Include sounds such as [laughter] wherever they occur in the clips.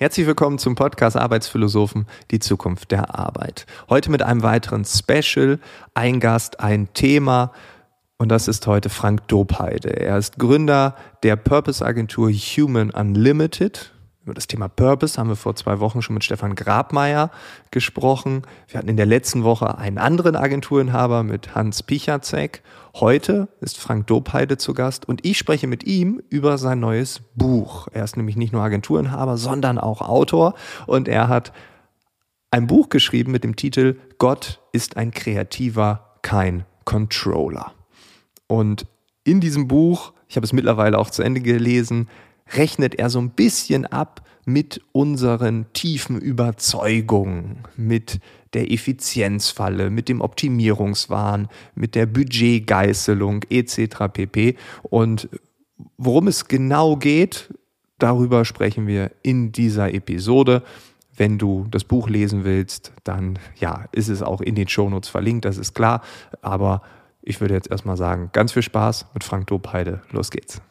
Herzlich willkommen zum Podcast Arbeitsphilosophen, die Zukunft der Arbeit. Heute mit einem weiteren Special, ein Gast, ein Thema. Und das ist heute Frank Dobheide. Er ist Gründer der Purpose-Agentur Human Unlimited. Über das Thema Purpose haben wir vor zwei Wochen schon mit Stefan Grabmeier gesprochen. Wir hatten in der letzten Woche einen anderen Agenturinhaber mit Hans Pichacek. Heute ist Frank Dobheide zu Gast und ich spreche mit ihm über sein neues Buch. Er ist nämlich nicht nur Agenturinhaber, sondern auch Autor und er hat ein Buch geschrieben mit dem Titel Gott ist ein Kreativer, kein Controller. Und in diesem Buch, ich habe es mittlerweile auch zu Ende gelesen, rechnet er so ein bisschen ab mit unseren tiefen Überzeugungen, mit der Effizienzfalle, mit dem Optimierungswahn, mit der Budgetgeißelung etc. pp. Und worum es genau geht, darüber sprechen wir in dieser Episode. Wenn du das Buch lesen willst, dann ja, ist es auch in den Shownotes verlinkt, das ist klar. Aber ich würde jetzt erstmal sagen, ganz viel Spaß mit Frank Dobheide. Los geht's.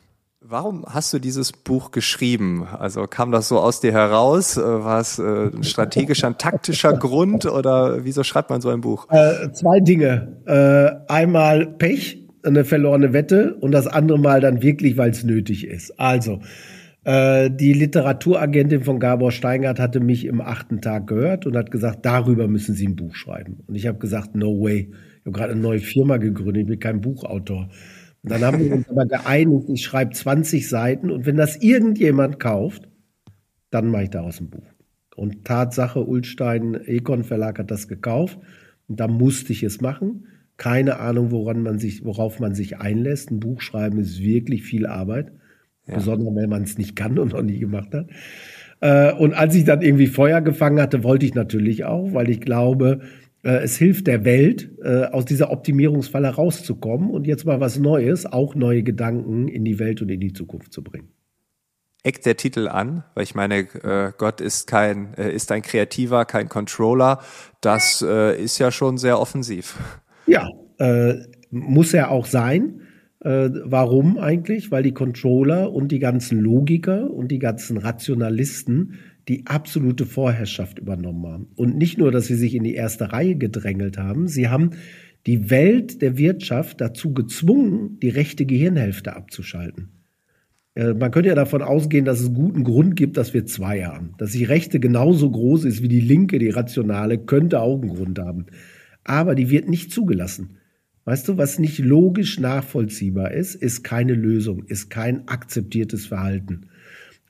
Warum hast du dieses Buch geschrieben? Also kam das so aus dir heraus? Äh, war es äh, ein strategischer, ein taktischer Grund oder wieso schreibt man so ein Buch? Äh, zwei Dinge. Äh, einmal Pech, eine verlorene Wette und das andere Mal dann wirklich, weil es nötig ist. Also, äh, die Literaturagentin von Gabor Steingart hatte mich im achten Tag gehört und hat gesagt, darüber müssen Sie ein Buch schreiben. Und ich habe gesagt, no way. Ich habe gerade eine neue Firma gegründet, ich bin kein Buchautor. Und dann haben wir uns aber geeinigt, ich schreibe 20 Seiten und wenn das irgendjemand kauft, dann mache ich daraus ein Buch. Und Tatsache, Ulstein Econ Verlag hat das gekauft und da musste ich es machen. Keine Ahnung, woran man sich, worauf man sich einlässt. Ein Buch schreiben ist wirklich viel Arbeit, ja. besonders wenn man es nicht kann und noch nie gemacht hat. Äh, und als ich dann irgendwie Feuer gefangen hatte, wollte ich natürlich auch, weil ich glaube, es hilft der Welt, äh, aus dieser Optimierungsfalle rauszukommen und jetzt mal was Neues, auch neue Gedanken in die Welt und in die Zukunft zu bringen. Eckt der Titel an, weil ich meine, äh, Gott ist kein, ist ein Kreativer, kein Controller. Das ist ja schon sehr offensiv. Ja, äh, muss er auch sein. Äh, warum eigentlich? Weil die Controller und die ganzen Logiker und die ganzen Rationalisten die absolute Vorherrschaft übernommen haben. Und nicht nur, dass sie sich in die erste Reihe gedrängelt haben, sie haben die Welt der Wirtschaft dazu gezwungen, die rechte Gehirnhälfte abzuschalten. Äh, man könnte ja davon ausgehen, dass es guten Grund gibt, dass wir zwei haben. Dass die rechte genauso groß ist wie die linke, die rationale, könnte auch einen Grund haben. Aber die wird nicht zugelassen. Weißt du, was nicht logisch nachvollziehbar ist, ist keine Lösung, ist kein akzeptiertes Verhalten.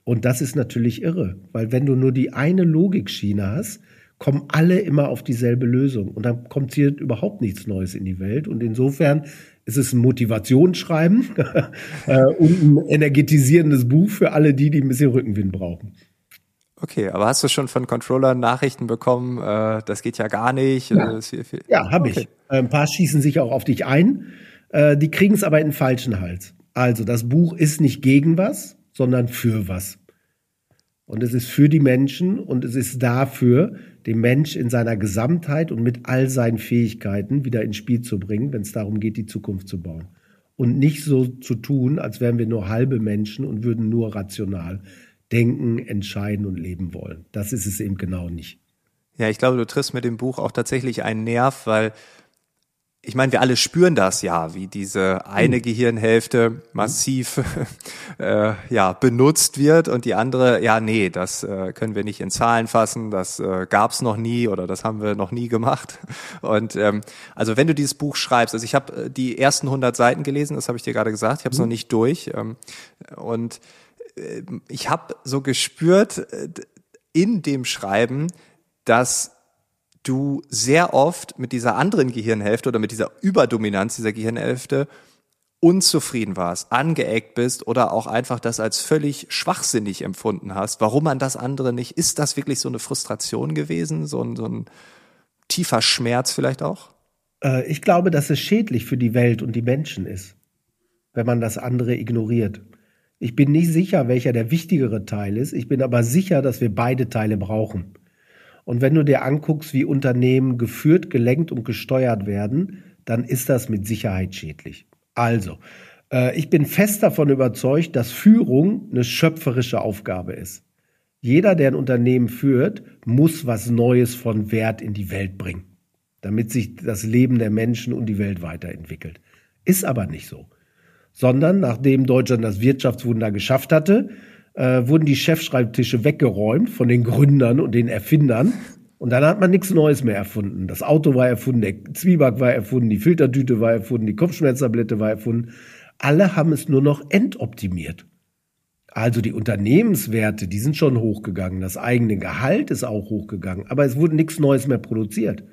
Und das ist natürlich irre, weil wenn du nur die eine Logikschiene hast, kommen alle immer auf dieselbe Lösung. Und dann kommt hier überhaupt nichts Neues in die Welt. Und insofern ist es ein Motivationsschreiben [laughs] äh, und ein energetisierendes Buch für alle die, die ein bisschen Rückenwind brauchen. Okay, aber hast du schon von Controller Nachrichten bekommen? Äh, das geht ja gar nicht. Ja, ja habe okay. ich. Ein paar schießen sich auch auf dich ein. Äh, die kriegen es aber in den falschen Hals. Also das Buch ist nicht gegen was, sondern für was. Und es ist für die Menschen und es ist dafür, den Mensch in seiner Gesamtheit und mit all seinen Fähigkeiten wieder ins Spiel zu bringen, wenn es darum geht, die Zukunft zu bauen. Und nicht so zu tun, als wären wir nur halbe Menschen und würden nur rational denken, entscheiden und leben wollen. Das ist es eben genau nicht. Ja, ich glaube, du triffst mit dem Buch auch tatsächlich einen Nerv, weil ich meine, wir alle spüren das ja, wie diese eine hm. Gehirnhälfte massiv [laughs] äh, ja benutzt wird und die andere, ja, nee, das äh, können wir nicht in Zahlen fassen, das äh, gab's noch nie oder das haben wir noch nie gemacht. Und ähm, also wenn du dieses Buch schreibst, also ich habe äh, die ersten 100 Seiten gelesen, das habe ich dir gerade gesagt, ich habe es mhm. noch nicht durch ähm, und äh, ich habe so gespürt äh, in dem Schreiben, dass du sehr oft mit dieser anderen Gehirnhälfte oder mit dieser Überdominanz dieser Gehirnhälfte unzufrieden warst, angeeckt bist oder auch einfach das als völlig schwachsinnig empfunden hast, warum man das andere nicht, ist das wirklich so eine Frustration gewesen, so ein, so ein tiefer Schmerz vielleicht auch? Äh, ich glaube, dass es schädlich für die Welt und die Menschen ist, wenn man das andere ignoriert. Ich bin nicht sicher, welcher der wichtigere Teil ist. Ich bin aber sicher, dass wir beide Teile brauchen. Und wenn du dir anguckst, wie Unternehmen geführt, gelenkt und gesteuert werden, dann ist das mit Sicherheit schädlich. Also, äh, ich bin fest davon überzeugt, dass Führung eine schöpferische Aufgabe ist. Jeder, der ein Unternehmen führt, muss was Neues von Wert in die Welt bringen, damit sich das Leben der Menschen und die Welt weiterentwickelt. Ist aber nicht so. Sondern nachdem Deutschland das Wirtschaftswunder geschafft hatte, äh, wurden die Chefschreibtische weggeräumt von den Gründern und den Erfindern. Und dann hat man nichts Neues mehr erfunden. Das Auto war erfunden, der Zwieback war erfunden, die Filtertüte war erfunden, die Kopfschmerztablette war erfunden. Alle haben es nur noch entoptimiert. Also die Unternehmenswerte, die sind schon hochgegangen. Das eigene Gehalt ist auch hochgegangen. Aber es wurde nichts Neues mehr produziert.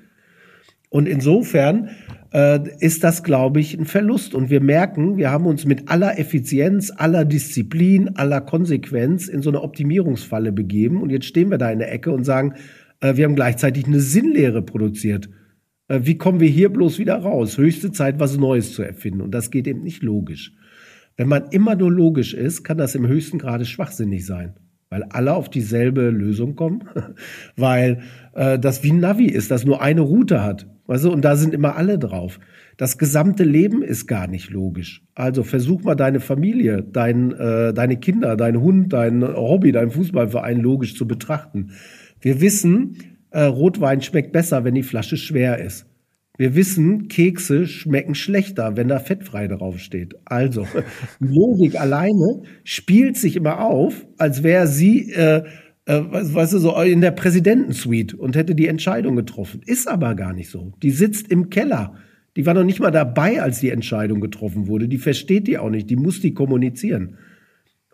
Und insofern äh, ist das, glaube ich, ein Verlust. Und wir merken, wir haben uns mit aller Effizienz, aller Disziplin, aller Konsequenz in so eine Optimierungsfalle begeben. Und jetzt stehen wir da in der Ecke und sagen, äh, wir haben gleichzeitig eine Sinnlehre produziert. Äh, wie kommen wir hier bloß wieder raus? Höchste Zeit, was Neues zu erfinden. Und das geht eben nicht logisch. Wenn man immer nur logisch ist, kann das im höchsten Grade schwachsinnig sein, weil alle auf dieselbe Lösung kommen, [laughs] weil äh, das wie ein Navi ist, das nur eine Route hat. Weißt du, und da sind immer alle drauf. Das gesamte Leben ist gar nicht logisch. Also versuch mal deine Familie, dein, äh, deine Kinder, dein Hund, dein Hobby, dein Fußballverein logisch zu betrachten. Wir wissen, äh, Rotwein schmeckt besser, wenn die Flasche schwer ist. Wir wissen, Kekse schmecken schlechter, wenn da fettfrei draufsteht. Also, [laughs] Logik alleine spielt sich immer auf, als wäre sie, äh, äh, weißt du, so in der Präsidentensuite und hätte die Entscheidung getroffen. Ist aber gar nicht so. Die sitzt im Keller. Die war noch nicht mal dabei, als die Entscheidung getroffen wurde. Die versteht die auch nicht. Die muss die kommunizieren.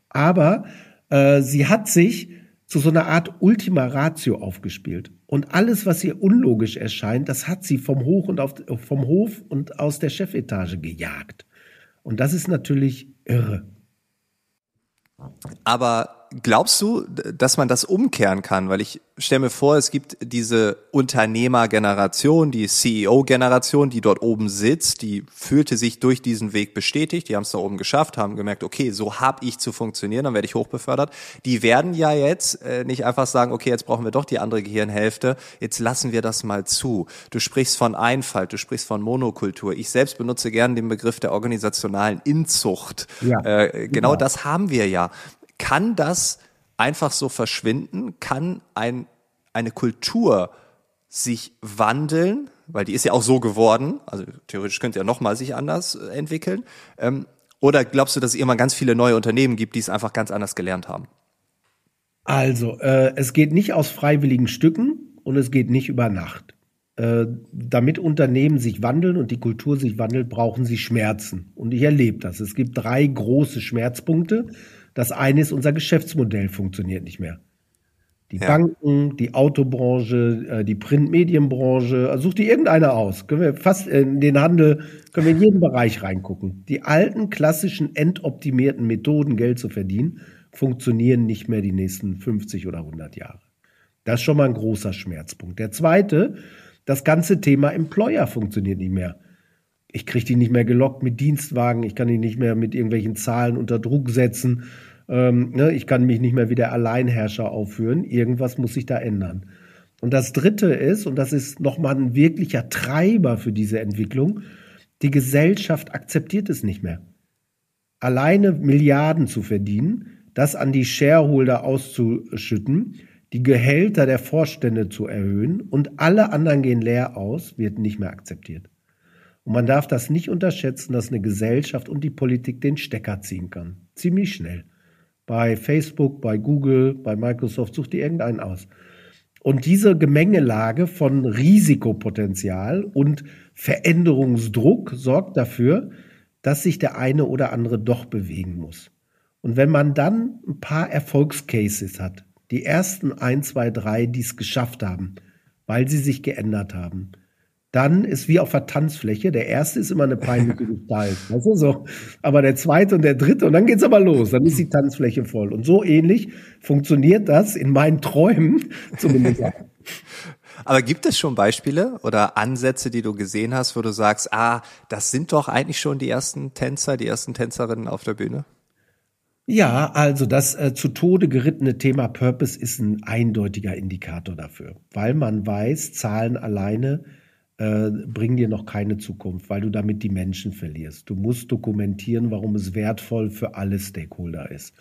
Aber äh, sie hat sich zu so einer Art Ultima Ratio aufgespielt. Und alles, was ihr unlogisch erscheint, das hat sie vom, Hoch und auf, vom Hof und aus der Chefetage gejagt. Und das ist natürlich irre. Aber glaubst du, dass man das umkehren kann? Weil ich stelle mir vor, es gibt diese Unternehmergeneration, die CEO-Generation, die dort oben sitzt, die fühlte sich durch diesen Weg bestätigt, die haben es da oben geschafft, haben gemerkt, okay, so habe ich zu funktionieren, dann werde ich hochbefördert. Die werden ja jetzt äh, nicht einfach sagen, okay, jetzt brauchen wir doch die andere Gehirnhälfte, jetzt lassen wir das mal zu. Du sprichst von Einfalt, du sprichst von Monokultur. Ich selbst benutze gerne den Begriff der organisationalen Inzucht. Ja, äh, genau ja. das haben wir ja. Kann das einfach so verschwinden? Kann ein, eine Kultur sich wandeln? Weil die ist ja auch so geworden. Also theoretisch könnte ja nochmal sich anders äh, entwickeln. Ähm, oder glaubst du, dass es immer ganz viele neue Unternehmen gibt, die es einfach ganz anders gelernt haben? Also, äh, es geht nicht aus freiwilligen Stücken und es geht nicht über Nacht. Äh, damit Unternehmen sich wandeln und die Kultur sich wandelt, brauchen sie Schmerzen. Und ich erlebe das. Es gibt drei große Schmerzpunkte. Das eine ist, unser Geschäftsmodell funktioniert nicht mehr. Die ja. Banken, die Autobranche, äh, die Printmedienbranche, also such dir irgendeine aus. Können wir fast in den Handel, können wir in jeden Bereich reingucken. Die alten, klassischen, entoptimierten Methoden, Geld zu verdienen, funktionieren nicht mehr die nächsten 50 oder 100 Jahre. Das ist schon mal ein großer Schmerzpunkt. Der zweite, das ganze Thema Employer funktioniert nicht mehr ich kriege die nicht mehr gelockt mit Dienstwagen, ich kann die nicht mehr mit irgendwelchen Zahlen unter Druck setzen, ähm, ne, ich kann mich nicht mehr wie der Alleinherrscher aufführen. Irgendwas muss sich da ändern. Und das Dritte ist, und das ist nochmal ein wirklicher Treiber für diese Entwicklung, die Gesellschaft akzeptiert es nicht mehr. Alleine Milliarden zu verdienen, das an die Shareholder auszuschütten, die Gehälter der Vorstände zu erhöhen und alle anderen gehen leer aus, wird nicht mehr akzeptiert. Und man darf das nicht unterschätzen, dass eine Gesellschaft und die Politik den Stecker ziehen kann. Ziemlich schnell. Bei Facebook, bei Google, bei Microsoft, sucht ihr irgendeinen aus. Und diese Gemengelage von Risikopotenzial und Veränderungsdruck sorgt dafür, dass sich der eine oder andere doch bewegen muss. Und wenn man dann ein paar Erfolgscases hat, die ersten ein, zwei, drei, die es geschafft haben, weil sie sich geändert haben, dann ist wie auf der Tanzfläche. Der erste ist immer eine peinliche [laughs] Gestalt. Weißt du, so. Aber der zweite und der dritte, und dann geht's aber los. Dann ist die Tanzfläche voll. Und so ähnlich funktioniert das in meinen Träumen [laughs] zumindest. Aber gibt es schon Beispiele oder Ansätze, die du gesehen hast, wo du sagst, ah, das sind doch eigentlich schon die ersten Tänzer, die ersten Tänzerinnen auf der Bühne? Ja, also das äh, zu Tode gerittene Thema Purpose ist ein eindeutiger Indikator dafür, weil man weiß, Zahlen alleine äh, bringen dir noch keine Zukunft, weil du damit die Menschen verlierst. Du musst dokumentieren, warum es wertvoll für alle Stakeholder ist.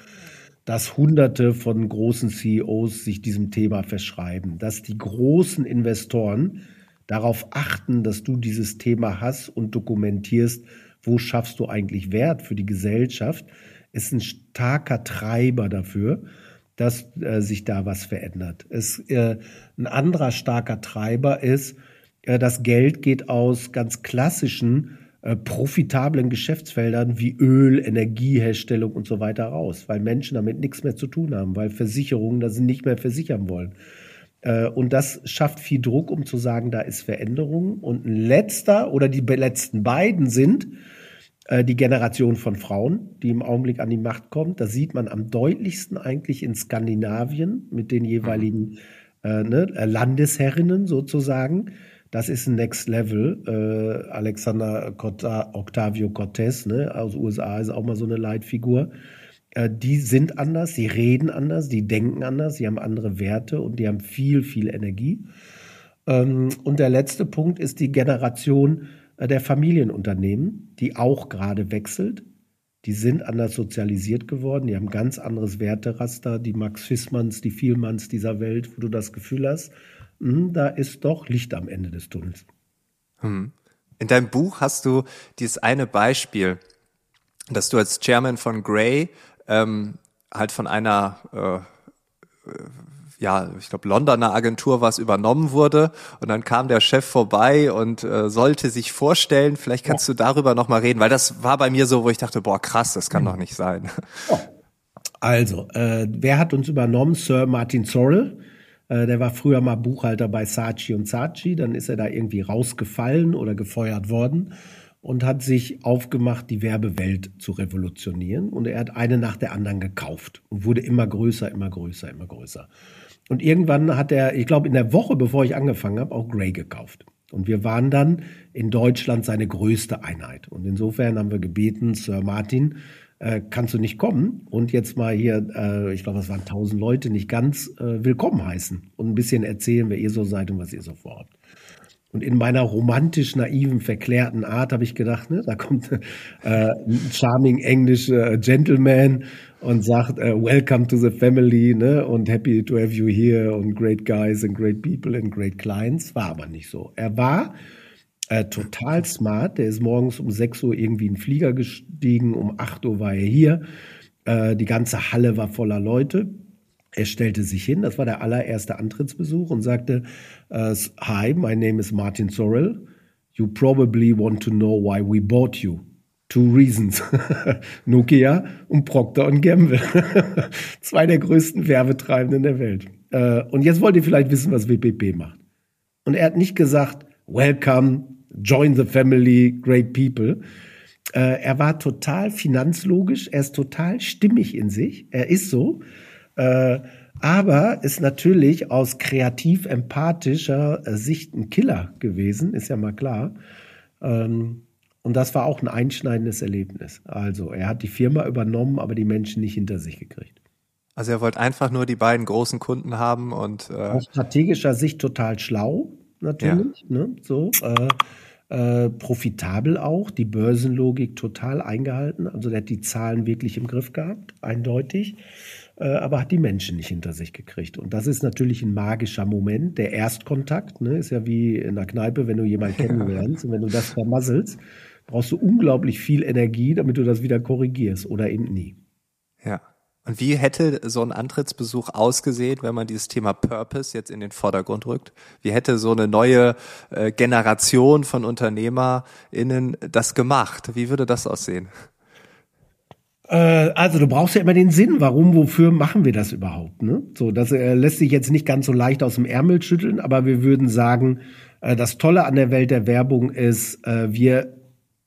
Dass Hunderte von großen CEOs sich diesem Thema verschreiben, dass die großen Investoren darauf achten, dass du dieses Thema hast und dokumentierst, wo schaffst du eigentlich Wert für die Gesellschaft ist ein starker Treiber dafür, dass äh, sich da was verändert. Es, äh, ein anderer starker Treiber ist, das Geld geht aus ganz klassischen äh, profitablen Geschäftsfeldern wie Öl, Energieherstellung und so weiter raus, weil Menschen damit nichts mehr zu tun haben, weil Versicherungen das nicht mehr versichern wollen. Äh, und das schafft viel Druck, um zu sagen, da ist Veränderung. Und ein letzter oder die letzten beiden sind, äh, die Generation von Frauen, die im Augenblick an die Macht kommt. Das sieht man am deutlichsten eigentlich in Skandinavien mit den jeweiligen äh, ne, äh, Landesherrinnen sozusagen. Das ist ein Next Level. Äh, Alexander Octavio Cortez ne, aus USA ist auch mal so eine Leitfigur. Äh, die sind anders, sie reden anders, die denken anders, sie haben andere Werte und die haben viel, viel Energie. Ähm, und der letzte Punkt ist die Generation äh, der Familienunternehmen, die auch gerade wechselt. Die sind anders sozialisiert geworden, die haben ganz anderes Werteraster, die Max Fissmanns, die Vielmanns dieser Welt, wo du das Gefühl hast, mh, hm, da ist doch Licht am Ende des Tunnels. Hm. In deinem Buch hast du dieses eine Beispiel, dass du als Chairman von Grey ähm, halt von einer äh, ja, ich glaube, Londoner Agentur was übernommen wurde. Und dann kam der Chef vorbei und äh, sollte sich vorstellen. Vielleicht kannst ja. du darüber nochmal reden, weil das war bei mir so, wo ich dachte, boah, krass, das kann mhm. doch nicht sein. Also, äh, wer hat uns übernommen? Sir Martin Sorrell. Äh, der war früher mal Buchhalter bei Saatchi und Saatchi. Dann ist er da irgendwie rausgefallen oder gefeuert worden und hat sich aufgemacht, die Werbewelt zu revolutionieren. Und er hat eine nach der anderen gekauft und wurde immer größer, immer größer, immer größer. Und irgendwann hat er, ich glaube in der Woche, bevor ich angefangen habe, auch Grey gekauft. Und wir waren dann in Deutschland seine größte Einheit. Und insofern haben wir gebeten, Sir Martin, äh, kannst du nicht kommen und jetzt mal hier, äh, ich glaube, es waren tausend Leute, nicht ganz äh, willkommen heißen und ein bisschen erzählen, wer ihr so seid und was ihr so vorhabt. Und in meiner romantisch naiven, verklärten Art habe ich gedacht, ne, da kommt äh, ein charming englischer Gentleman und sagt, uh, welcome to the family, ne, und happy to have you here und great guys and great people and great clients. War aber nicht so. Er war äh, total smart. Der ist morgens um 6 Uhr irgendwie in den Flieger gestiegen, um 8 Uhr war er hier. Äh, die ganze Halle war voller Leute. Er stellte sich hin, das war der allererste Antrittsbesuch und sagte, uh, Hi, my name is Martin Sorrell. You probably want to know why we bought you. Two reasons. [laughs] Nokia und Procter Gamble. [laughs] Zwei der größten Werbetreibenden der Welt. Uh, und jetzt wollt ihr vielleicht wissen, was WPP macht. Und er hat nicht gesagt, welcome, join the family, great people. Uh, er war total finanzlogisch, er ist total stimmig in sich, er ist so. Äh, aber ist natürlich aus kreativ-empathischer Sicht ein Killer gewesen, ist ja mal klar. Ähm, und das war auch ein einschneidendes Erlebnis. Also er hat die Firma übernommen, aber die Menschen nicht hinter sich gekriegt. Also er wollte einfach nur die beiden großen Kunden haben und äh aus strategischer Sicht total schlau natürlich, ja. ne? so äh, äh, profitabel auch, die Börsenlogik total eingehalten. Also der hat die Zahlen wirklich im Griff gehabt, eindeutig. Äh, aber hat die Menschen nicht hinter sich gekriegt. Und das ist natürlich ein magischer Moment. Der Erstkontakt ne, ist ja wie in der Kneipe, wenn du jemanden kennenlernst und wenn du das vermasselst, brauchst du unglaublich viel Energie, damit du das wieder korrigierst oder eben nie. Ja. Und wie hätte so ein Antrittsbesuch ausgesehen, wenn man dieses Thema Purpose jetzt in den Vordergrund rückt? Wie hätte so eine neue äh, Generation von UnternehmerInnen das gemacht? Wie würde das aussehen? Äh, also du brauchst ja immer den Sinn, warum, wofür machen wir das überhaupt? Ne? So, das äh, lässt sich jetzt nicht ganz so leicht aus dem Ärmel schütteln, aber wir würden sagen, äh, das Tolle an der Welt der Werbung ist, äh, wir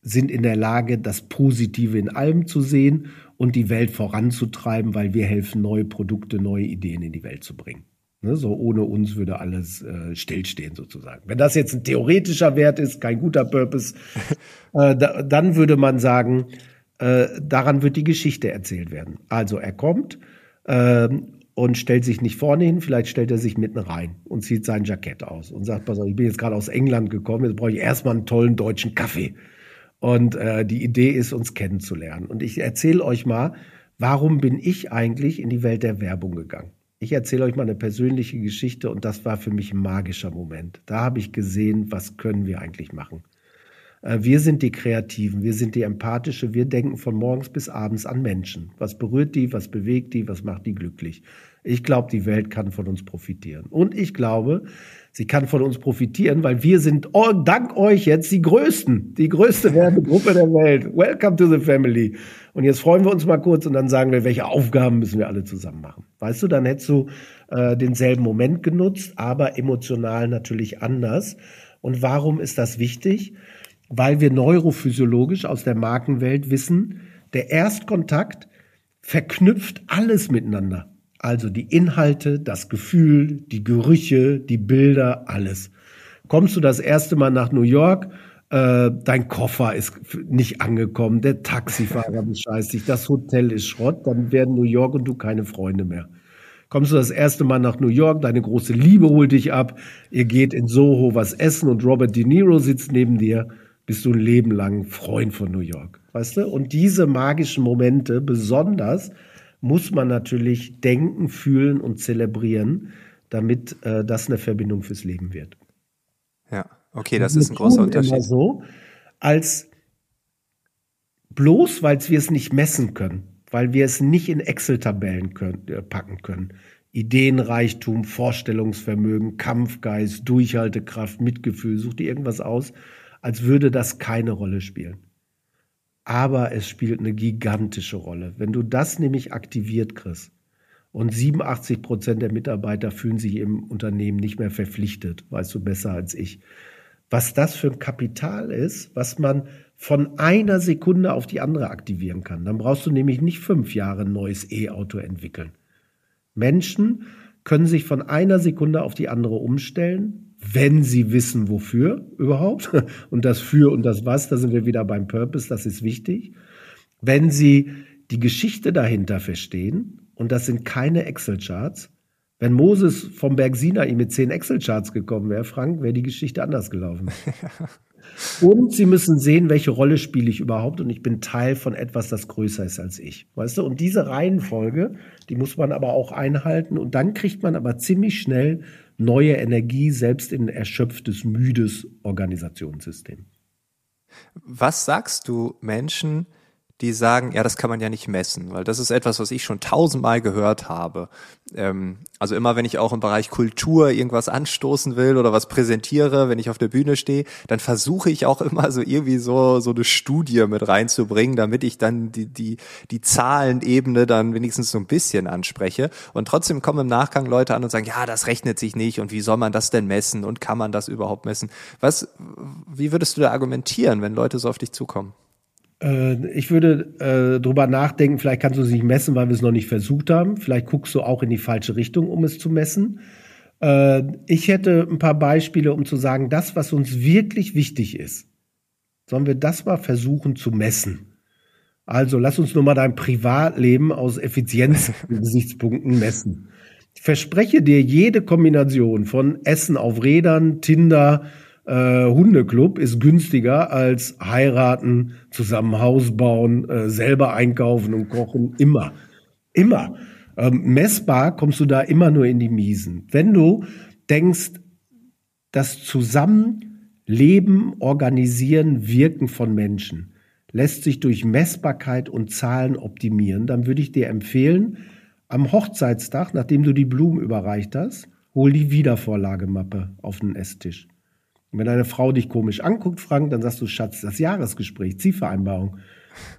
sind in der Lage, das Positive in allem zu sehen und die Welt voranzutreiben, weil wir helfen, neue Produkte, neue Ideen in die Welt zu bringen. Ne, so ohne uns würde alles äh, stillstehen sozusagen. Wenn das jetzt ein theoretischer Wert ist, kein guter Purpose, [laughs] äh, da, dann würde man sagen, äh, daran wird die Geschichte erzählt werden. Also er kommt äh, und stellt sich nicht vorne hin, vielleicht stellt er sich mitten rein und zieht sein Jackett aus und sagt, pass auf, ich bin jetzt gerade aus England gekommen, jetzt brauche ich erstmal einen tollen deutschen Kaffee. Und äh, die Idee ist, uns kennenzulernen. Und ich erzähle euch mal, warum bin ich eigentlich in die Welt der Werbung gegangen? Ich erzähle euch mal eine persönliche Geschichte und das war für mich ein magischer Moment. Da habe ich gesehen, was können wir eigentlich machen. Äh, wir sind die Kreativen, wir sind die Empathische, wir denken von morgens bis abends an Menschen. Was berührt die, was bewegt die, was macht die glücklich? Ich glaube, die Welt kann von uns profitieren. Und ich glaube, sie kann von uns profitieren, weil wir sind oh, dank euch jetzt die Größten, die größte Werbegruppe der Welt. Welcome to the family. Und jetzt freuen wir uns mal kurz und dann sagen wir, welche Aufgaben müssen wir alle zusammen machen. Weißt du, dann hättest du äh, denselben Moment genutzt, aber emotional natürlich anders. Und warum ist das wichtig? weil wir neurophysiologisch aus der Markenwelt wissen, der Erstkontakt verknüpft alles miteinander. Also die Inhalte, das Gefühl, die Gerüche, die Bilder, alles. Kommst du das erste Mal nach New York, äh, dein Koffer ist nicht angekommen, der Taxifahrer [laughs] bescheißt dich, das Hotel ist Schrott, dann werden New York und du keine Freunde mehr. Kommst du das erste Mal nach New York, deine große Liebe holt dich ab, ihr geht in Soho was essen und Robert De Niro sitzt neben dir bist du ein Leben lang Freund von New York. Weißt du? Und diese magischen Momente besonders muss man natürlich denken, fühlen und zelebrieren, damit äh, das eine Verbindung fürs Leben wird. Ja, okay, das ist ein großer Unterschied. Immer so, als bloß, weil wir es nicht messen können, weil wir es nicht in Excel-Tabellen äh, packen können. Ideenreichtum, Vorstellungsvermögen, Kampfgeist, Durchhaltekraft, Mitgefühl, such dir irgendwas aus als würde das keine Rolle spielen. Aber es spielt eine gigantische Rolle. Wenn du das nämlich aktiviert kriegst und 87 Prozent der Mitarbeiter fühlen sich im Unternehmen nicht mehr verpflichtet, weißt du besser als ich, was das für ein Kapital ist, was man von einer Sekunde auf die andere aktivieren kann. Dann brauchst du nämlich nicht fünf Jahre ein neues E-Auto entwickeln. Menschen können sich von einer Sekunde auf die andere umstellen, wenn sie wissen, wofür überhaupt. [laughs] Und das für und das was, da sind wir wieder beim Purpose, das ist wichtig. Wenn sie die Geschichte dahinter verstehen, und das sind keine Excel-Charts, wenn Moses vom Berg Sinai mit zehn Excel-Charts gekommen wäre, Frank, wäre die Geschichte anders gelaufen. [laughs] und sie müssen sehen, welche Rolle spiele ich überhaupt und ich bin Teil von etwas, das größer ist als ich. Weißt du? Und diese Reihenfolge, die muss man aber auch einhalten und dann kriegt man aber ziemlich schnell neue Energie, selbst in erschöpftes, müdes Organisationssystem. Was sagst du Menschen, die sagen, ja, das kann man ja nicht messen, weil das ist etwas, was ich schon tausendmal gehört habe. Ähm, also immer, wenn ich auch im Bereich Kultur irgendwas anstoßen will oder was präsentiere, wenn ich auf der Bühne stehe, dann versuche ich auch immer so irgendwie so so eine Studie mit reinzubringen, damit ich dann die die die Zahlenebene dann wenigstens so ein bisschen anspreche. Und trotzdem kommen im Nachgang Leute an und sagen, ja, das rechnet sich nicht und wie soll man das denn messen und kann man das überhaupt messen? Was, wie würdest du da argumentieren, wenn Leute so auf dich zukommen? Äh, ich würde äh, drüber nachdenken, vielleicht kannst du es nicht messen, weil wir es noch nicht versucht haben. Vielleicht guckst du auch in die falsche Richtung, um es zu messen. Äh, ich hätte ein paar Beispiele, um zu sagen, das, was uns wirklich wichtig ist, sollen wir das mal versuchen zu messen. Also lass uns nur mal dein Privatleben aus Effizienzgesichtspunkten messen. Ich verspreche dir jede Kombination von Essen auf Rädern, Tinder, äh, Hundeclub ist günstiger als heiraten, zusammen Haus bauen, äh, selber einkaufen und kochen. Immer. Immer. Ähm, messbar kommst du da immer nur in die Miesen. Wenn du denkst, das Zusammenleben, Organisieren, Wirken von Menschen lässt sich durch Messbarkeit und Zahlen optimieren, dann würde ich dir empfehlen, am Hochzeitstag, nachdem du die Blumen überreicht hast, hol die Wiedervorlagemappe auf den Esstisch. Und wenn eine Frau dich komisch anguckt, Frank, dann sagst du, Schatz, das Jahresgespräch, Zielvereinbarung.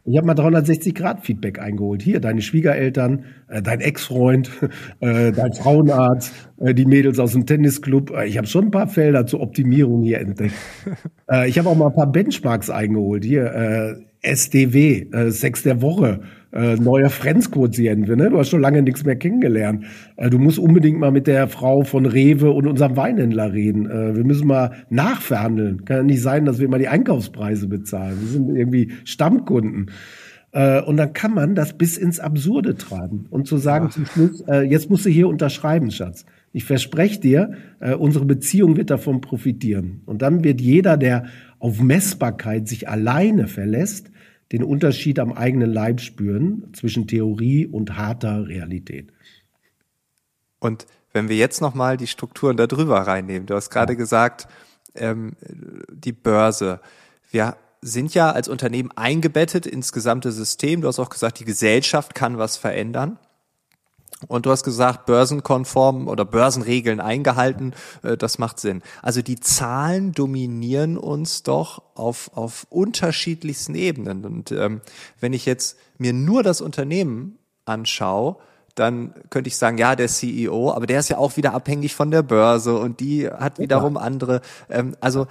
Ich habe mal 360-Grad-Feedback eingeholt. Hier, deine Schwiegereltern, äh, dein Ex-Freund, [laughs] äh, dein Frauenarzt, äh, die Mädels aus dem Tennisclub. Äh, ich habe schon ein paar Felder zur Optimierung hier entdeckt. [laughs] Äh, ich habe auch mal ein paar Benchmarks eingeholt. Hier, äh, SDW, Sex der Woche, äh, neuer Friends-Quotient. Ne? Du hast schon lange nichts mehr kennengelernt. Äh, du musst unbedingt mal mit der Frau von Rewe und unserem Weinhändler reden. Äh, wir müssen mal nachverhandeln. Kann ja nicht sein, dass wir mal die Einkaufspreise bezahlen. Wir sind irgendwie Stammkunden. Äh, und dann kann man das bis ins Absurde treiben und zu sagen zum Schluss, äh, jetzt musst du hier unterschreiben, Schatz. Ich verspreche dir, äh, unsere Beziehung wird davon profitieren. Und dann wird jeder, der auf Messbarkeit sich alleine verlässt, den Unterschied am eigenen Leib spüren zwischen Theorie und harter Realität. Und wenn wir jetzt nochmal die Strukturen da drüber reinnehmen, du hast gerade ja. gesagt, ähm, die Börse. Wir sind ja als Unternehmen eingebettet ins gesamte System. Du hast auch gesagt, die Gesellschaft kann was verändern. Und du hast gesagt, börsenkonform oder Börsenregeln eingehalten, äh, das macht Sinn. Also die Zahlen dominieren uns doch auf, auf unterschiedlichsten Ebenen. Und ähm, wenn ich jetzt mir nur das Unternehmen anschaue, dann könnte ich sagen, ja, der CEO, aber der ist ja auch wieder abhängig von der Börse und die hat wiederum andere. Ähm, also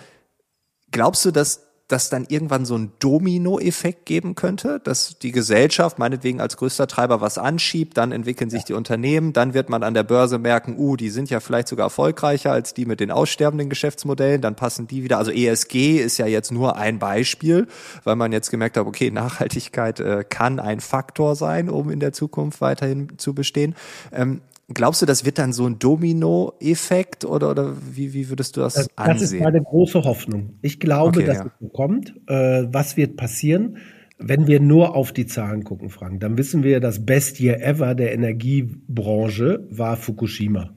glaubst du, dass das dann irgendwann so einen Domino-Effekt geben könnte, dass die Gesellschaft meinetwegen als größter Treiber was anschiebt, dann entwickeln sich die Unternehmen, dann wird man an der Börse merken, uh, die sind ja vielleicht sogar erfolgreicher als die mit den aussterbenden Geschäftsmodellen, dann passen die wieder. Also ESG ist ja jetzt nur ein Beispiel, weil man jetzt gemerkt hat, okay, Nachhaltigkeit äh, kann ein Faktor sein, um in der Zukunft weiterhin zu bestehen. Ähm, Glaubst du, das wird dann so ein Domino-Effekt oder, oder wie, wie würdest du das, das ansehen? Das ist meine große Hoffnung. Ich glaube, okay, dass ja. es so kommt. Äh, was wird passieren? Wenn wir nur auf die Zahlen gucken, Frank, dann wissen wir, das Best Year Ever der Energiebranche war Fukushima.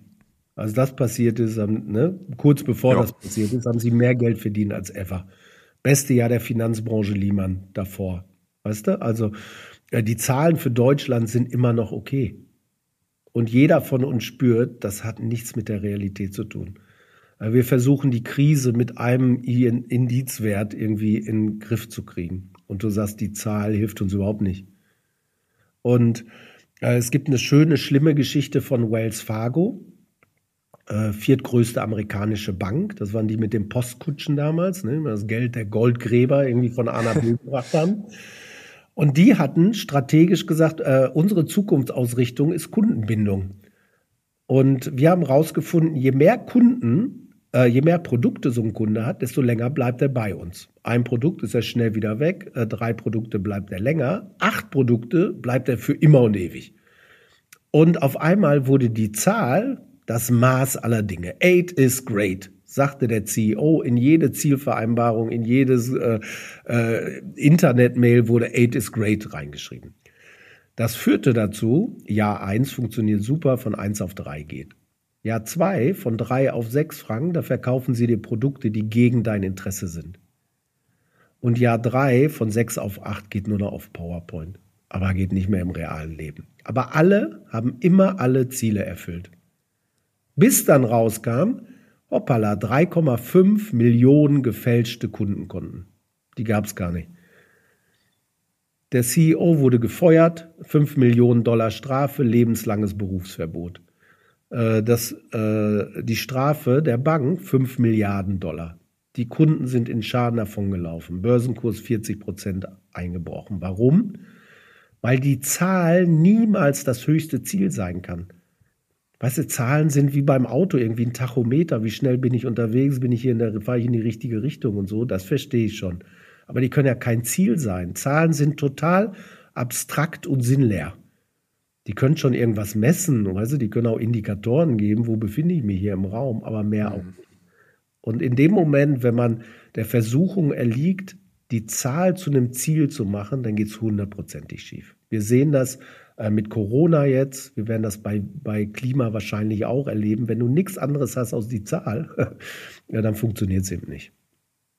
Also das passiert ist, ne, kurz bevor ja. das passiert ist, haben sie mehr Geld verdient als ever. Beste Jahr der Finanzbranche Lehman davor. Weißt du? Also äh, die Zahlen für Deutschland sind immer noch okay. Und jeder von uns spürt, das hat nichts mit der Realität zu tun. Wir versuchen die Krise mit einem Indizwert irgendwie in den Griff zu kriegen. Und du sagst, die Zahl hilft uns überhaupt nicht. Und äh, es gibt eine schöne, schlimme Geschichte von Wells Fargo, äh, viertgrößte amerikanische Bank. Das waren die mit den Postkutschen damals, ne? das Geld der Goldgräber irgendwie von A nach B gebracht haben. [laughs] Und die hatten strategisch gesagt, äh, unsere Zukunftsausrichtung ist Kundenbindung. Und wir haben herausgefunden, je mehr Kunden, äh, je mehr Produkte so ein Kunde hat, desto länger bleibt er bei uns. Ein Produkt ist er schnell wieder weg, äh, drei Produkte bleibt er länger, acht Produkte bleibt er für immer und ewig. Und auf einmal wurde die Zahl das Maß aller Dinge. Eight is great sagte der CEO, in jede Zielvereinbarung, in jedes äh, äh, Internet-Mail wurde Eight is great reingeschrieben. Das führte dazu, Jahr eins funktioniert super, von eins auf drei geht. Jahr zwei von drei auf sechs Franken, da verkaufen sie dir Produkte, die gegen dein Interesse sind. Und Jahr drei von sechs auf acht geht nur noch auf PowerPoint, aber geht nicht mehr im realen Leben. Aber alle haben immer alle Ziele erfüllt. Bis dann rauskam, Hoppala, 3,5 Millionen gefälschte Kundenkonten. Die gab es gar nicht. Der CEO wurde gefeuert, 5 Millionen Dollar Strafe, lebenslanges Berufsverbot. Äh, das, äh, die Strafe der Bank 5 Milliarden Dollar. Die Kunden sind in Schaden davongelaufen. Börsenkurs 40 Prozent eingebrochen. Warum? Weil die Zahl niemals das höchste Ziel sein kann. Weißt du, Zahlen sind wie beim Auto irgendwie ein Tachometer. Wie schnell bin ich unterwegs? Bin ich hier in der, fahre ich in die richtige Richtung und so? Das verstehe ich schon. Aber die können ja kein Ziel sein. Zahlen sind total abstrakt und sinnleer. Die können schon irgendwas messen, weißt du, die können auch Indikatoren geben, wo befinde ich mich hier im Raum, aber mehr mhm. auch nicht. Und in dem Moment, wenn man der Versuchung erliegt, die Zahl zu einem Ziel zu machen, dann geht es hundertprozentig schief. Wir sehen das mit Corona jetzt, wir werden das bei, bei Klima wahrscheinlich auch erleben. Wenn du nichts anderes hast als die Zahl, [laughs] ja, dann funktioniert es eben nicht.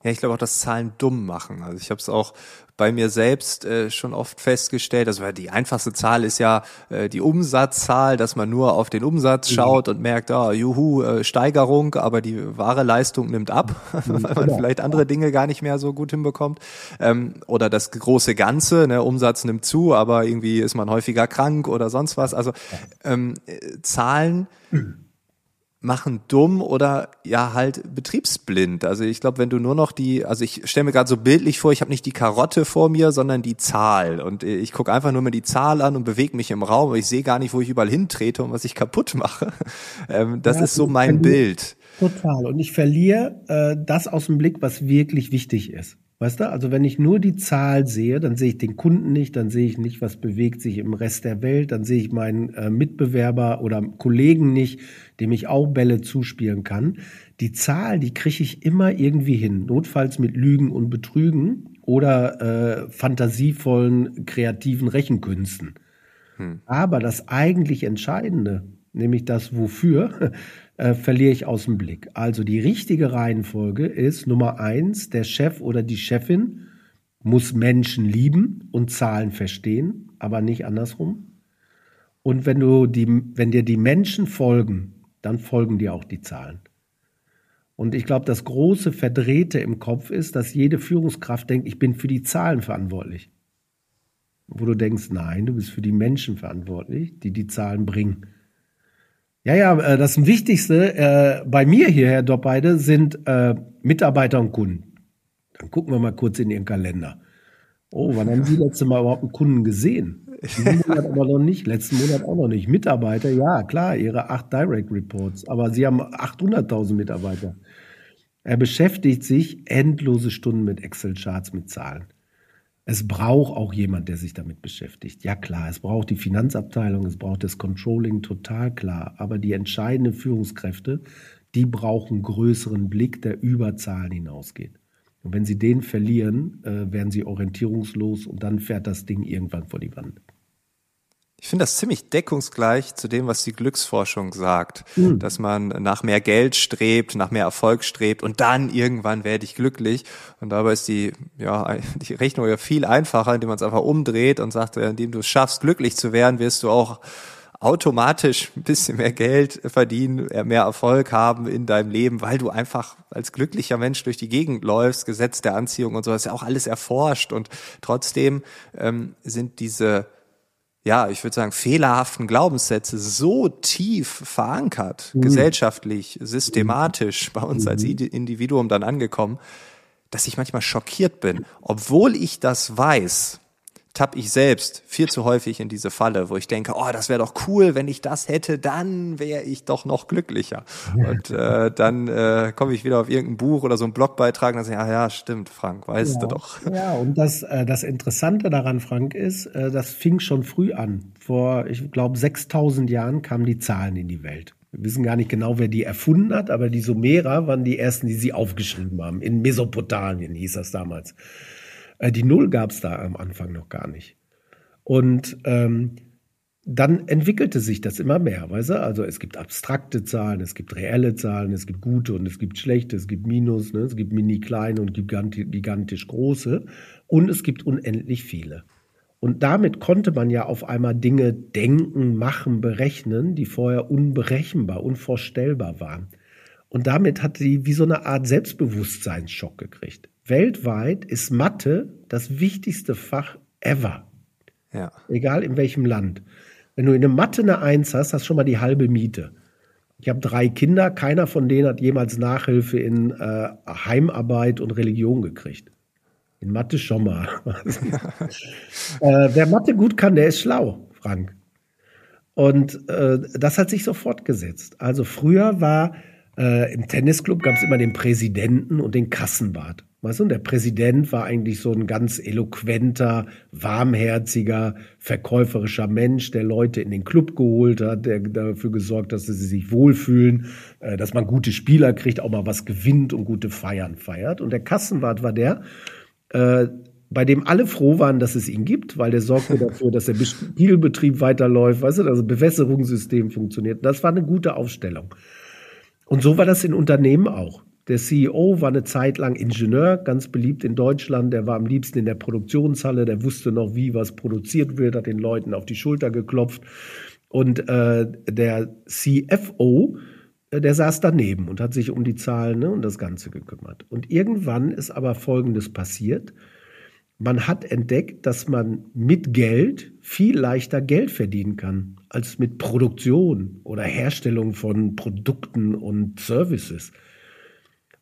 Ja, ich glaube auch, dass Zahlen dumm machen. Also ich habe es auch bei mir selbst äh, schon oft festgestellt. Also die einfachste Zahl ist ja äh, die Umsatzzahl, dass man nur auf den Umsatz mhm. schaut und merkt, ah, juhu, äh, Steigerung, aber die wahre Leistung nimmt ab, [laughs] mhm, weil man vielleicht andere Dinge gar nicht mehr so gut hinbekommt. Ähm, oder das große Ganze, ne, Umsatz nimmt zu, aber irgendwie ist man häufiger krank oder sonst was. Also ähm, äh, Zahlen. Mhm machen dumm oder ja halt betriebsblind. Also ich glaube, wenn du nur noch die, also ich stelle mir gerade so bildlich vor, ich habe nicht die Karotte vor mir, sondern die Zahl und ich gucke einfach nur mir die Zahl an und bewege mich im Raum, ich sehe gar nicht, wo ich überall hintrete und was ich kaputt mache. [laughs] Ähm, das ja, ist so mein Bild. Total. Und ich verliere äh, das aus dem Blick, was wirklich wichtig ist. Weißt du, also wenn ich nur die Zahl sehe, dann sehe ich den Kunden nicht, dann sehe ich nicht, was bewegt sich im Rest der Welt, dann sehe ich meinen äh, Mitbewerber oder Kollegen nicht, dem ich auch Bälle zuspielen kann. Die Zahl, die kriege ich immer irgendwie hin, notfalls mit Lügen und Betrügen oder äh, fantasievollen, kreativen Rechenkünsten. Hm. Aber das eigentlich Entscheidende, nämlich das Wofür, äh, verliere ich aus dem Blick. Also die richtige Reihenfolge ist Nummer eins, der Chef oder die Chefin muss Menschen lieben und Zahlen verstehen, aber nicht andersrum. Und wenn du die, wenn dir die Menschen folgen, dann folgen dir auch die Zahlen. Und ich glaube, das große Verdrehte im Kopf ist, dass jede Führungskraft denkt, ich bin für die Zahlen verantwortlich. Wo du denkst, nein, du bist für die Menschen verantwortlich, die die Zahlen bringen. Ja, ja, äh, das Wichtigste äh, bei mir hier, Herr Doppbeide, sind äh, Mitarbeiter und Kunden. Dann gucken wir mal kurz in Ihren Kalender. Oh, wann haben Sie [laughs] letzte Mal überhaupt einen Kunden gesehen? Diesen Monat aber noch nicht, letzten Monat auch noch nicht. Mitarbeiter, ja, klar, Ihre acht Direct Reports, aber Sie haben 800.000 Mitarbeiter. Er beschäftigt sich endlose Stunden mit Excel-Charts, mit Zahlen. Es braucht auch jemand, der sich damit beschäftigt. Ja klar, es braucht die Finanzabteilung, es braucht das Controlling, total klar. Aber die entscheidenden Führungskräfte, die brauchen größeren Blick, der über Zahlen hinausgeht. Und wenn sie den verlieren, äh, werden sie orientierungslos und dann fährt das Ding irgendwann vor die Wand. Ich finde das ziemlich deckungsgleich zu dem, was die Glücksforschung sagt, mhm. dass man nach mehr Geld strebt, nach mehr Erfolg strebt und dann irgendwann werde ich glücklich. Und dabei ist die, ja, [laughs] die Rechnung ja viel einfacher, indem man es einfach umdreht und sagt, indem du es schaffst, glücklich zu werden, wirst du auch automatisch ein bisschen mehr Geld verdienen, mehr Erfolg haben in deinem Leben, weil du einfach als glücklicher Mensch durch die Gegend läufst, Gesetz der Anziehung und so, das ist ja auch alles erforscht und trotzdem ähm, sind diese ja, ich würde sagen, fehlerhaften Glaubenssätze so tief verankert, mhm. gesellschaftlich, systematisch bei uns mhm. als Individuum dann angekommen, dass ich manchmal schockiert bin, obwohl ich das weiß, tapp ich selbst viel zu häufig in diese Falle, wo ich denke, oh, das wäre doch cool, wenn ich das hätte, dann wäre ich doch noch glücklicher. Und äh, dann äh, komme ich wieder auf irgendein Buch oder so einen Blogbeitrag und dann sage ich, ah ja, stimmt, Frank, weißt ja. du doch. Ja, und das, äh, das Interessante daran, Frank, ist, äh, das fing schon früh an. Vor, ich glaube, 6000 Jahren kamen die Zahlen in die Welt. Wir wissen gar nicht genau, wer die erfunden hat, aber die Sumerer waren die ersten, die sie aufgeschrieben haben. In Mesopotamien hieß das damals. Äh, die Null gab es da am Anfang noch gar nicht. Und ähm, dann entwickelte sich das immer mehr, weißt du? Also es gibt abstrakte Zahlen, es gibt reelle Zahlen, es gibt gute und es gibt schlechte, es gibt Minus, ne? es gibt mini kleine und gigantisch große und es gibt unendlich viele. Und damit konnte man ja auf einmal Dinge denken, machen, berechnen, die vorher unberechenbar, unvorstellbar waren. Und damit hat sie wie so eine Art Selbstbewusstseinsschock gekriegt. Weltweit ist Mathe das wichtigste Fach ever. Ja. Egal in welchem Land. Wenn du in der Mathe eine Eins hast, hast du schon mal die halbe Miete. Ich habe drei Kinder, keiner von denen hat jemals Nachhilfe in äh, Heimarbeit und Religion gekriegt. In Mathe schon mal. [laughs] äh, wer Mathe gut kann, der ist schlau, Frank. Und äh, das hat sich so fortgesetzt. Also früher war äh, im Tennisclub gab es immer den Präsidenten und den Kassenwart. Weißt du, und der Präsident war eigentlich so ein ganz eloquenter, warmherziger, verkäuferischer Mensch, der Leute in den Club geholt hat, der dafür gesorgt, dass sie sich wohlfühlen, äh, dass man gute Spieler kriegt, auch mal was gewinnt und gute Feiern feiert. Und der Kassenwart war der, äh, bei dem alle froh waren, dass es ihn gibt, weil der sorgte [laughs] dafür, dass der Spielbetrieb weiterläuft, weißt du, dass das Bewässerungssystem funktioniert. Das war eine gute Aufstellung. Und so war das in Unternehmen auch. Der CEO war eine Zeit lang Ingenieur, ganz beliebt in Deutschland. Der war am liebsten in der Produktionshalle, der wusste noch, wie was produziert wird, hat den Leuten auf die Schulter geklopft. Und äh, der CFO, äh, der saß daneben und hat sich um die Zahlen ne, und das Ganze gekümmert. Und irgendwann ist aber Folgendes passiert. Man hat entdeckt, dass man mit Geld viel leichter Geld verdienen kann als mit Produktion oder Herstellung von Produkten und Services.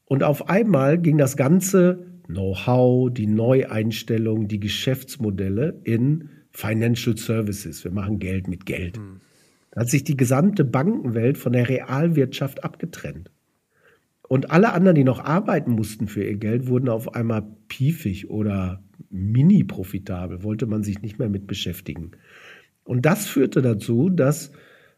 Und auf einmal ging das ganze Know-how, die Neueinstellung, die Geschäftsmodelle in Financial Services. Wir machen Geld mit Geld. Mhm. Da hat sich die gesamte Bankenwelt von der Realwirtschaft abgetrennt. Und alle anderen, die noch arbeiten mussten für ihr Geld, wurden auf einmal piefig oder mini profitabel, wollte man sich nicht mehr mit beschäftigen. Und das führte dazu, dass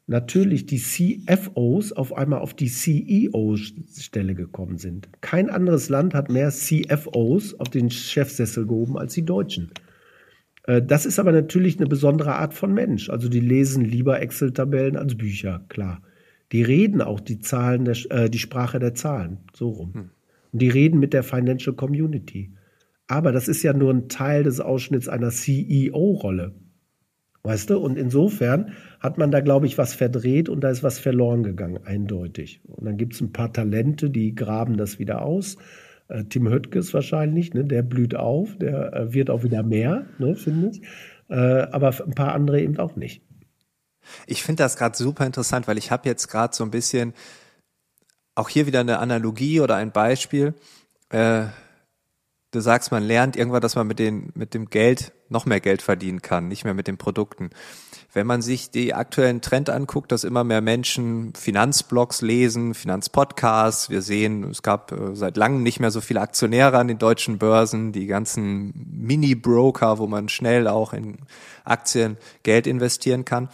natürlich die CFOs auf einmal auf die CEO-Stelle gekommen sind. Kein anderes Land hat mehr CFOs auf den Chefsessel gehoben als die Deutschen. Äh, das ist aber natürlich eine besondere Art von Mensch. Also die lesen lieber Excel-Tabellen als Bücher, klar. Die reden auch die Zahlen, der, äh, die Sprache der Zahlen, so rum. Hm. Und die reden mit der Financial Community. Aber das ist ja nur ein Teil des Ausschnitts einer CEO-Rolle. Weißt du? Und insofern hat man da, glaube ich, was verdreht und da ist was verloren gegangen, eindeutig. Und dann gibt es ein paar Talente, die graben das wieder aus. Äh, Tim Höttges wahrscheinlich, ne, der blüht auf, der äh, wird auch wieder mehr, ne, finde ich. Äh, aber ein paar andere eben auch nicht. Ich finde das gerade super interessant, weil ich habe jetzt gerade so ein bisschen auch hier wieder eine Analogie oder ein Beispiel. Äh, du sagst, man lernt irgendwann, dass man mit, den, mit dem Geld noch mehr Geld verdienen kann, nicht mehr mit den Produkten. Wenn man sich die aktuellen Trend anguckt, dass immer mehr Menschen Finanzblogs lesen, Finanzpodcasts, wir sehen, es gab äh, seit langem nicht mehr so viele Aktionäre an den deutschen Börsen, die ganzen Mini-Broker, wo man schnell auch in Aktien Geld investieren kann.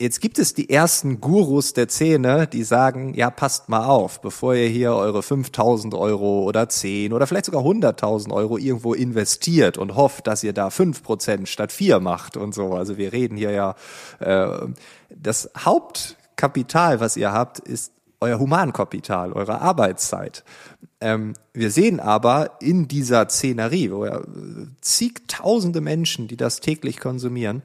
Jetzt gibt es die ersten Gurus der Szene, die sagen, ja, passt mal auf, bevor ihr hier eure 5000 Euro oder 10 oder vielleicht sogar 100.000 Euro irgendwo investiert und hofft, dass ihr da 5% statt 4 macht und so. Also wir reden hier ja, äh, das Hauptkapital, was ihr habt, ist euer Humankapital, eure Arbeitszeit. Ähm, wir sehen aber in dieser Szenerie, wo ja zigtausende Menschen, die das täglich konsumieren,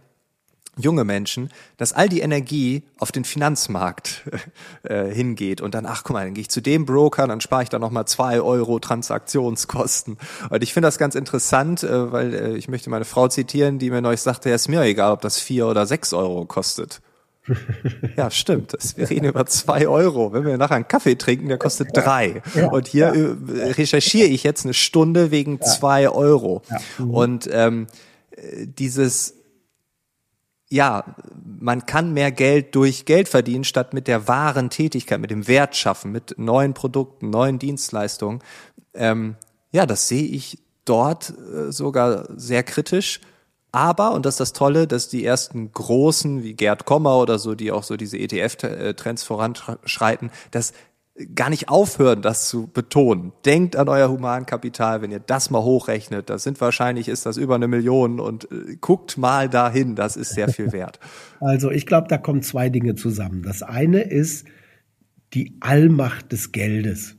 junge Menschen, dass all die Energie auf den Finanzmarkt [laughs] äh, hingeht und dann, ach guck mal, dann gehe ich zu dem Broker, dann spare ich da nochmal zwei Euro Transaktionskosten. Und ich finde das ganz interessant, äh, weil äh, ich möchte meine Frau zitieren, die mir neulich sagte, ja, ist mir egal, ob das vier oder sechs Euro kostet. [laughs] ja, stimmt. Wir reden über zwei Euro. Wenn wir nachher einen Kaffee trinken, der kostet drei. Und hier. Äh, recherchiere ich jetzt eine Stunde wegen zwei Euro. Mhm. Und ähm, dieses ja, man kann mehr Geld durch Geld verdienen, statt mit der wahren Tätigkeit, mit dem Wert schaffen, mit neuen Produkten, neuen Dienstleistungen. Ähm, ja, das sehe ich dort äh, sogar sehr kritisch. Aber, und das ist das Tolle, dass die ersten Großen wie Gerd Kommer oder so, die auch so diese ETF-Trends voranschreiten, dass gar nicht aufhören, das zu betonen. Denkt an euer Humankapital, wenn ihr das mal hochrechnet. Das sind wahrscheinlich, ist das über eine Million und äh, guckt mal dahin, das ist sehr viel wert. [laughs] Also ich glaube, da kommen zwei Dinge zusammen. Das eine ist die Allmacht des Geldes.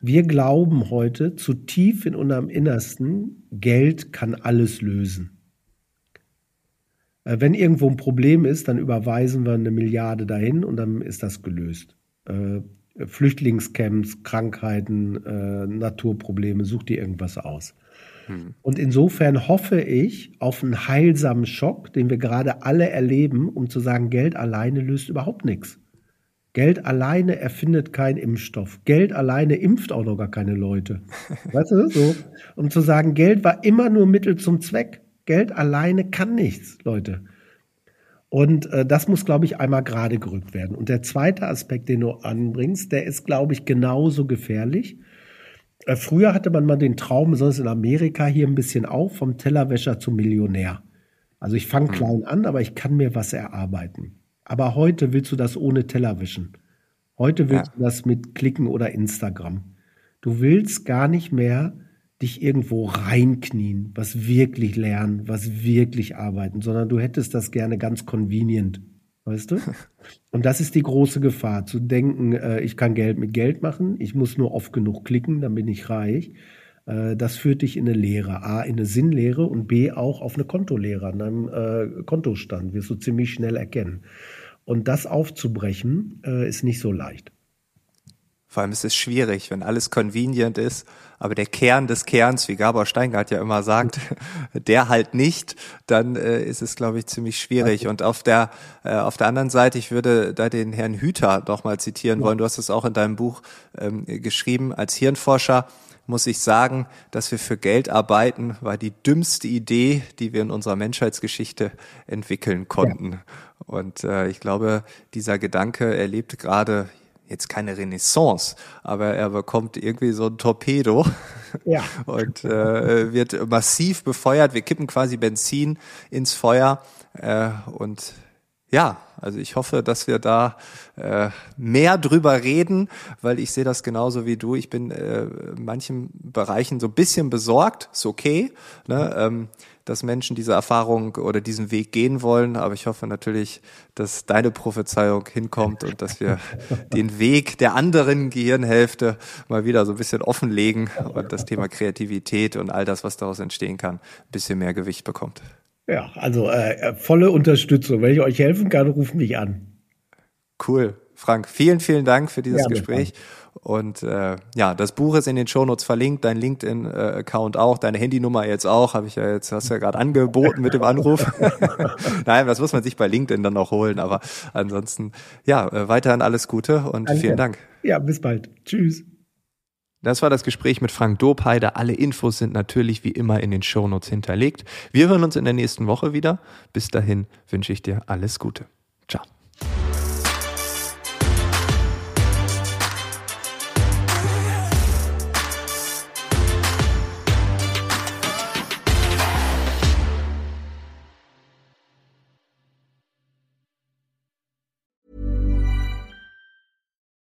Wir glauben heute zu tief in unserem Innersten, Geld kann alles lösen. Äh, wenn irgendwo ein Problem ist, dann überweisen wir eine Milliarde dahin und dann ist das gelöst äh, Flüchtlingscamps, Krankheiten, äh, Naturprobleme, such dir irgendwas aus. Hm. Und insofern hoffe ich auf einen heilsamen Schock, den wir gerade alle erleben, um zu sagen, Geld alleine löst überhaupt nichts. Geld alleine erfindet keinen Impfstoff. Geld alleine impft auch noch gar keine Leute. [laughs] weißt du, so. Um zu sagen, Geld war immer nur Mittel zum Zweck. Geld alleine kann nichts, Leute. Und äh, das muss, glaube ich, einmal gerade gerückt werden. Und der zweite Aspekt, den du anbringst, der ist, glaube ich, genauso gefährlich. Äh, früher hatte man mal den Traum, besonders in Amerika, hier ein bisschen auf, vom Tellerwäscher zum Millionär. Also ich fange mhm. klein an, aber ich kann mir was erarbeiten. Aber heute willst du das ohne Tellerwischen. Heute willst ja. du das mit Klicken oder Instagram. Du willst gar nicht mehr dich irgendwo reinknien, was wirklich lernen, was wirklich arbeiten, sondern du hättest das gerne ganz convenient, weißt du? [laughs] Und das ist die große Gefahr, zu denken, äh, ich kann Geld mit Geld machen, ich muss nur oft genug klicken, dann bin ich reich. Äh, das führt dich in eine Lehre. A, in eine Sinnlehre und B, auch auf eine Kontolehre. An deinem äh, Kontostand wirst du ziemlich schnell erkennen. Und das aufzubrechen, äh, ist nicht so leicht. Vor allem ist es schwierig, wenn alles convenient ist, aber der Kern des Kerns, wie Gabor Steingart ja immer sagt, [laughs] der halt nicht, dann äh, ist es, glaube ich, ziemlich schwierig. Und auf der äh, auf der anderen Seite, ich würde da den Herrn Hüter noch mal zitieren ja. wollen. Du hast es auch in deinem Buch ähm, geschrieben. Als Hirnforscher muss ich sagen, dass wir für Geld arbeiten, war die dümmste Idee, die wir in unserer Menschheitsgeschichte entwickeln konnten. Ja. Und äh, ich glaube, dieser Gedanke erlebt gerade jetzt keine Renaissance, aber er bekommt irgendwie so ein Torpedo ja. [laughs] und äh, wird massiv befeuert. Wir kippen quasi Benzin ins Feuer äh, und ja, also ich hoffe, dass wir da äh, mehr drüber reden, weil ich sehe das genauso wie du. Ich bin äh, in manchen Bereichen so ein bisschen besorgt, ist okay, ne? ähm, dass Menschen diese Erfahrung oder diesen Weg gehen wollen. Aber ich hoffe natürlich, dass deine Prophezeiung hinkommt und dass wir [laughs] den Weg der anderen Gehirnhälfte mal wieder so ein bisschen offenlegen und das Thema Kreativität und all das, was daraus entstehen kann, ein bisschen mehr Gewicht bekommt. Ja, also äh, volle Unterstützung. Wenn ich euch helfen kann, ruft mich an. Cool. Frank, vielen, vielen Dank für dieses ja, Gespräch. Und äh, ja, das Buch ist in den Shownotes verlinkt, dein LinkedIn-Account auch, deine Handynummer jetzt auch, habe ich ja jetzt, hast du ja gerade angeboten mit dem Anruf. [laughs] Nein, das muss man sich bei LinkedIn dann noch holen, aber ansonsten, ja, äh, weiterhin alles Gute und Danke. vielen Dank. Ja, bis bald. Tschüss. Das war das Gespräch mit Frank Dobheide. Alle Infos sind natürlich wie immer in den Shownotes hinterlegt. Wir hören uns in der nächsten Woche wieder. Bis dahin wünsche ich dir alles Gute.